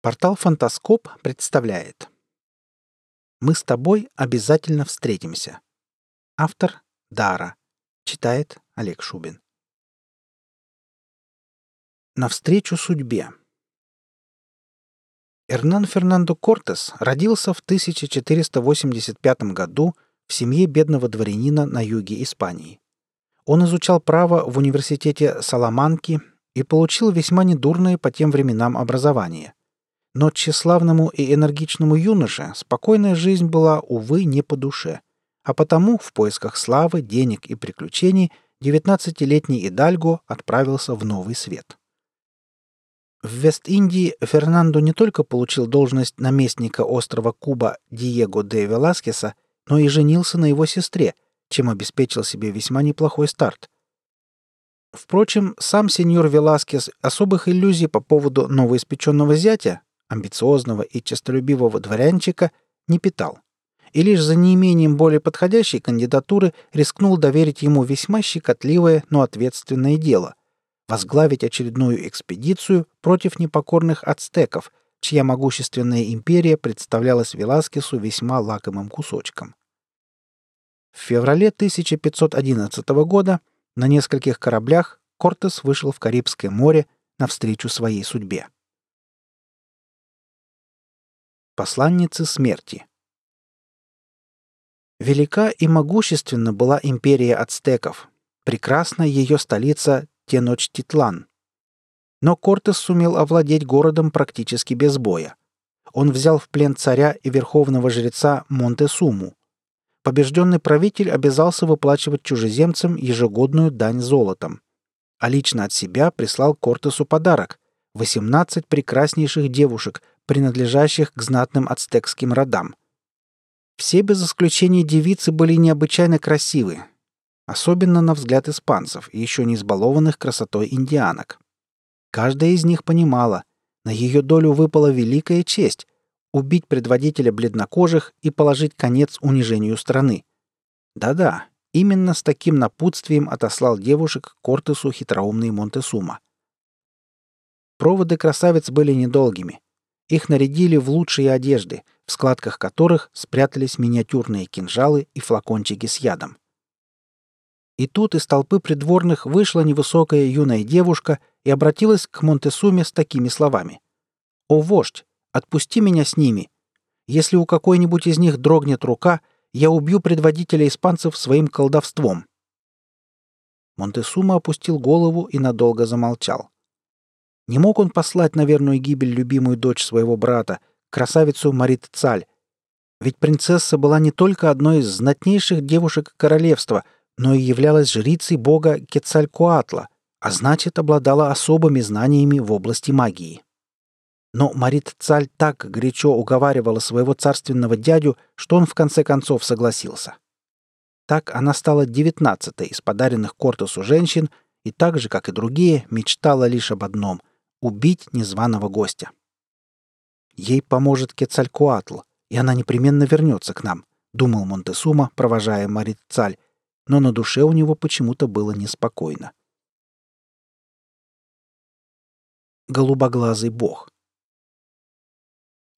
Портал «Фантаскоп» представляет «Мы с тобой обязательно встретимся». Автор Дара. Читает Олег Шубин. Навстречу судьбе. Эрнан Фернандо Кортес родился в 1485 году в семье бедного дворянина на юге Испании. Он изучал право в университете Саламанки и получил весьма недурное по тем временам образование. Но тщеславному и энергичному юноше спокойная жизнь была, увы, не по душе. А потому в поисках славы, денег и приключений 19-летний Идальго отправился в новый свет. В Вест-Индии Фернандо не только получил должность наместника острова Куба Диего де Веласкеса, но и женился на его сестре, чем обеспечил себе весьма неплохой старт – Впрочем, сам сеньор Веласкес особых иллюзий по поводу новоиспеченного зятя, амбициозного и честолюбивого дворянчика, не питал. И лишь за неимением более подходящей кандидатуры рискнул доверить ему весьма щекотливое, но ответственное дело — возглавить очередную экспедицию против непокорных ацтеков, чья могущественная империя представлялась Веласкесу весьма лакомым кусочком. В феврале 1511 года на нескольких кораблях Кортес вышел в Карибское море навстречу своей судьбе. Посланницы смерти Велика и могущественна была империя ацтеков, прекрасна ее столица Теночтитлан. Но Кортес сумел овладеть городом практически без боя. Он взял в плен царя и верховного жреца Монтесуму, побежденный правитель обязался выплачивать чужеземцам ежегодную дань золотом. А лично от себя прислал Кортесу подарок — 18 прекраснейших девушек, принадлежащих к знатным ацтекским родам. Все без исключения девицы были необычайно красивы, особенно на взгляд испанцев, еще не избалованных красотой индианок. Каждая из них понимала, на ее долю выпала великая честь убить предводителя бледнокожих и положить конец унижению страны. Да-да, именно с таким напутствием отослал девушек к Кортесу хитроумный Монтесума. Проводы красавиц были недолгими. Их нарядили в лучшие одежды, в складках которых спрятались миниатюрные кинжалы и флакончики с ядом. И тут из толпы придворных вышла невысокая юная девушка и обратилась к Монтесуме с такими словами. «О, вождь, Отпусти меня с ними. Если у какой-нибудь из них дрогнет рука, я убью предводителя испанцев своим колдовством». Монтесума опустил голову и надолго замолчал. Не мог он послать на верную гибель любимую дочь своего брата, красавицу Марит Цаль. Ведь принцесса была не только одной из знатнейших девушек королевства, но и являлась жрицей бога Кецалькуатла, а значит, обладала особыми знаниями в области магии. Но Марит Цаль так горячо уговаривала своего царственного дядю, что он в конце концов согласился. Так она стала девятнадцатой из подаренных Кортесу женщин и так же, как и другие, мечтала лишь об одном — убить незваного гостя. Ей поможет Кецалькуатл, и она непременно вернется к нам, думал Монтесума, провожая Марит Цаль, но на душе у него почему-то было неспокойно. Голубоглазый бог —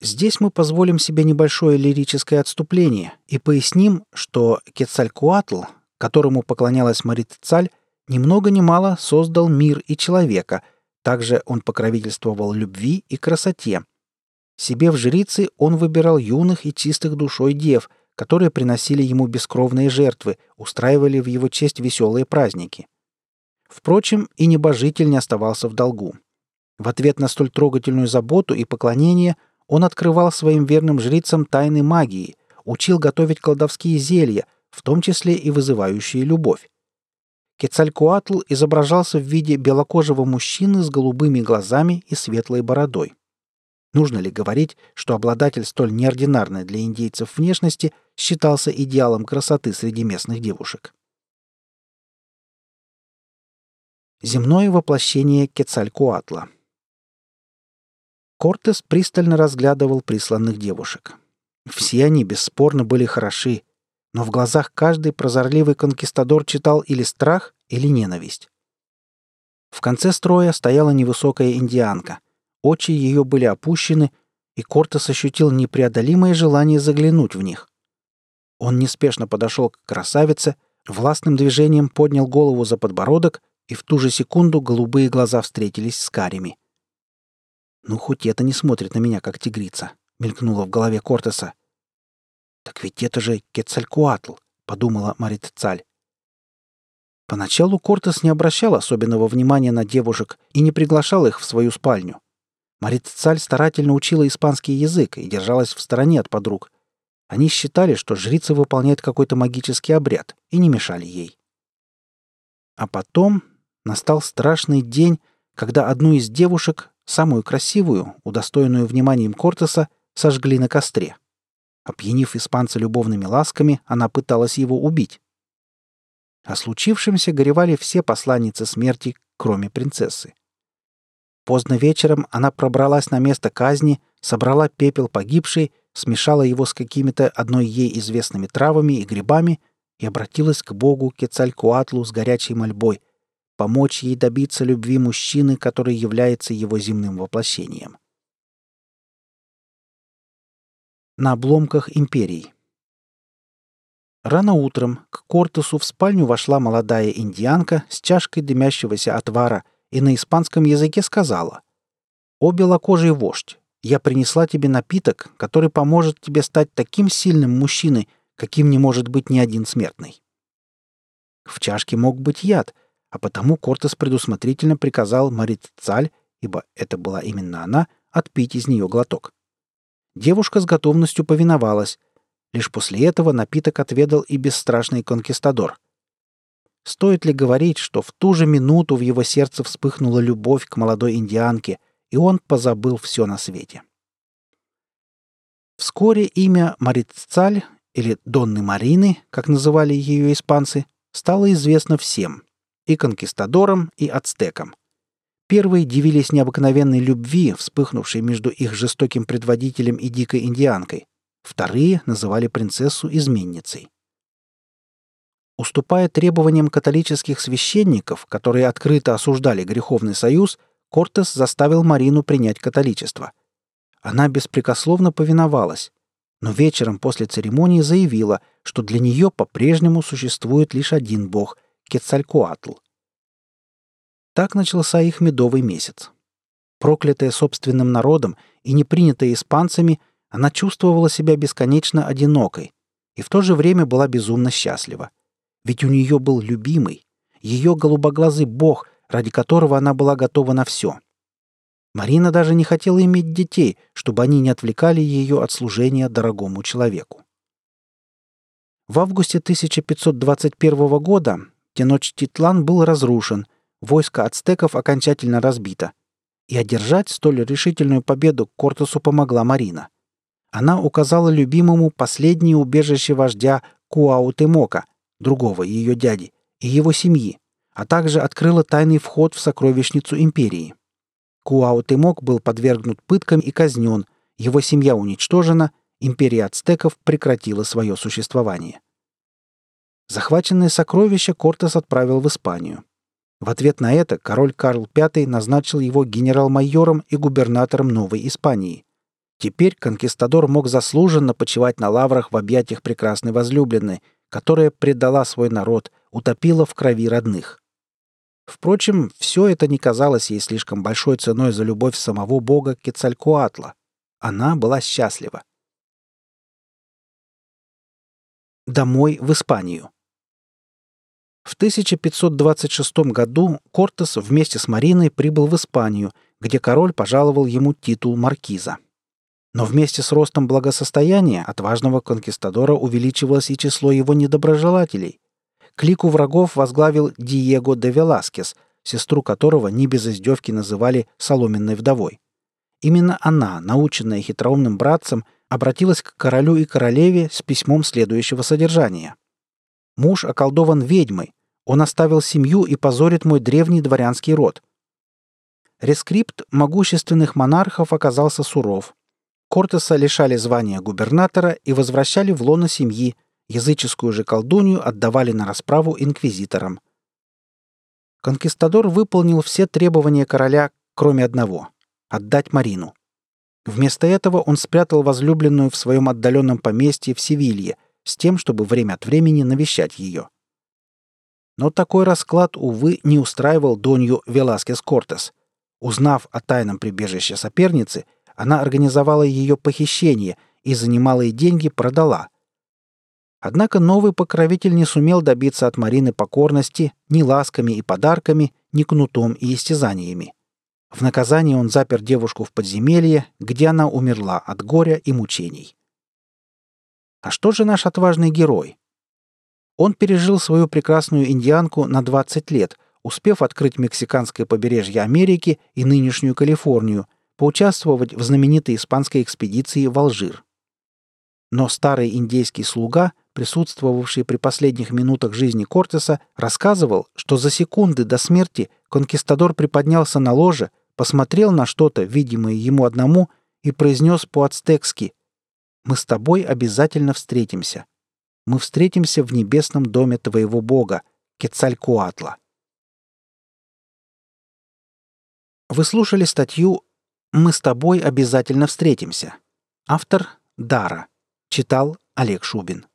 Здесь мы позволим себе небольшое лирическое отступление и поясним, что Кецалькуатл, которому поклонялась Марит Цаль, ни много ни мало создал мир и человека, также он покровительствовал любви и красоте. Себе в жрицы он выбирал юных и чистых душой дев, которые приносили ему бескровные жертвы, устраивали в его честь веселые праздники. Впрочем, и небожитель не оставался в долгу. В ответ на столь трогательную заботу и поклонение – он открывал своим верным жрицам тайны магии, учил готовить колдовские зелья, в том числе и вызывающие любовь. Кецалькуатл изображался в виде белокожего мужчины с голубыми глазами и светлой бородой. Нужно ли говорить, что обладатель столь неординарной для индейцев внешности считался идеалом красоты среди местных девушек? Земное воплощение Кецалькуатла – Кортес пристально разглядывал присланных девушек. Все они бесспорно были хороши, но в глазах каждый прозорливый конкистадор читал или страх, или ненависть. В конце строя стояла невысокая индианка. очи ее были опущены, и Кортес ощутил непреодолимое желание заглянуть в них. Он неспешно подошел к красавице, властным движением поднял голову за подбородок, и в ту же секунду голубые глаза встретились с карими. «Ну, хоть это не смотрит на меня, как тигрица», — мелькнуло в голове Кортеса. «Так ведь это же Кецалькуатл», — подумала Марит Цаль. Поначалу Кортес не обращал особенного внимания на девушек и не приглашал их в свою спальню. Марит Цаль старательно учила испанский язык и держалась в стороне от подруг. Они считали, что жрица выполняет какой-то магический обряд, и не мешали ей. А потом настал страшный день, когда одну из девушек, самую красивую, удостоенную вниманием Кортеса, сожгли на костре. Опьянив испанца любовными ласками, она пыталась его убить. О случившемся горевали все посланницы смерти, кроме принцессы. Поздно вечером она пробралась на место казни, собрала пепел погибшей, смешала его с какими-то одной ей известными травами и грибами и обратилась к богу Кецалькуатлу с горячей мольбой помочь ей добиться любви мужчины, который является его земным воплощением. На обломках империй. Рано утром к Кортесу в спальню вошла молодая индианка с чашкой дымящегося отвара и на испанском языке сказала «О белокожий вождь, я принесла тебе напиток, который поможет тебе стать таким сильным мужчиной, каким не может быть ни один смертный». В чашке мог быть яд, а потому Кортес предусмотрительно приказал Марит Цаль, ибо это была именно она, отпить из нее глоток. Девушка с готовностью повиновалась, Лишь после этого напиток отведал и бесстрашный конкистадор. Стоит ли говорить, что в ту же минуту в его сердце вспыхнула любовь к молодой индианке, и он позабыл все на свете. Вскоре имя Мариццаль, или Донны Марины, как называли ее испанцы, стало известно всем — и конкистадорам, и ацтекам. Первые дивились необыкновенной любви, вспыхнувшей между их жестоким предводителем и дикой индианкой — Вторые называли принцессу изменницей. Уступая требованиям католических священников, которые открыто осуждали греховный союз, Кортес заставил Марину принять католичество. Она беспрекословно повиновалась, но вечером после церемонии заявила, что для нее по-прежнему существует лишь один бог — Кецалькуатл. Так начался их медовый месяц. Проклятая собственным народом и не принятая испанцами, она чувствовала себя бесконечно одинокой и в то же время была безумно счастлива. Ведь у нее был любимый, ее голубоглазый бог, ради которого она была готова на все. Марина даже не хотела иметь детей, чтобы они не отвлекали ее от служения дорогому человеку. В августе 1521 года Теночтитлан был разрушен, войско ацтеков окончательно разбито, и одержать столь решительную победу Кортесу помогла Марина — она указала любимому последнее убежище вождя Куаутемока, другого ее дяди, и его семьи, а также открыла тайный вход в сокровищницу империи. Куаутемок был подвергнут пыткам и казнен, его семья уничтожена, империя ацтеков прекратила свое существование. Захваченное сокровище Кортес отправил в Испанию. В ответ на это король Карл V назначил его генерал-майором и губернатором Новой Испании. Теперь конкистадор мог заслуженно почивать на лаврах в объятиях прекрасной возлюбленной, которая предала свой народ, утопила в крови родных. Впрочем, все это не казалось ей слишком большой ценой за любовь самого бога Кецалькуатла. Она была счастлива. Домой в Испанию. В 1526 году Кортес вместе с Мариной прибыл в Испанию, где король пожаловал ему титул маркиза. Но вместе с ростом благосостояния отважного конкистадора увеличивалось и число его недоброжелателей. Клику врагов возглавил Диего де Веласкес, сестру которого не без издевки называли «соломенной вдовой». Именно она, наученная хитроумным братцем, обратилась к королю и королеве с письмом следующего содержания. «Муж околдован ведьмой. Он оставил семью и позорит мой древний дворянский род». Рескрипт могущественных монархов оказался суров. Кортеса лишали звания губернатора и возвращали в лоно семьи, языческую же колдунью отдавали на расправу инквизиторам. Конкистадор выполнил все требования короля, кроме одного. — отдать Марину. Вместо этого он спрятал возлюбленную в своем отдаленном поместье в Севилье с тем, чтобы время от времени навещать ее. Но такой расклад, увы, не устраивал Донью Веласкес Кортес. Узнав о тайном прибежище соперницы, она организовала ее похищение и за немалые деньги продала. Однако новый покровитель не сумел добиться от Марины покорности ни ласками и подарками, ни кнутом и истязаниями. В наказание он запер девушку в подземелье, где она умерла от горя и мучений. А что же наш отважный герой? Он пережил свою прекрасную индианку на 20 лет, успев открыть мексиканское побережье Америки и нынешнюю Калифорнию, поучаствовать в знаменитой испанской экспедиции в Алжир. Но старый индейский слуга, присутствовавший при последних минутах жизни Кортеса, рассказывал, что за секунды до смерти конкистадор приподнялся на ложе, посмотрел на что-то, видимое ему одному, и произнес по-ацтекски «Мы с тобой обязательно встретимся. Мы встретимся в небесном доме твоего Бога, Кецалькуатла». Вы слушали статью «Мы с тобой обязательно встретимся». Автор – Дара. Читал Олег Шубин.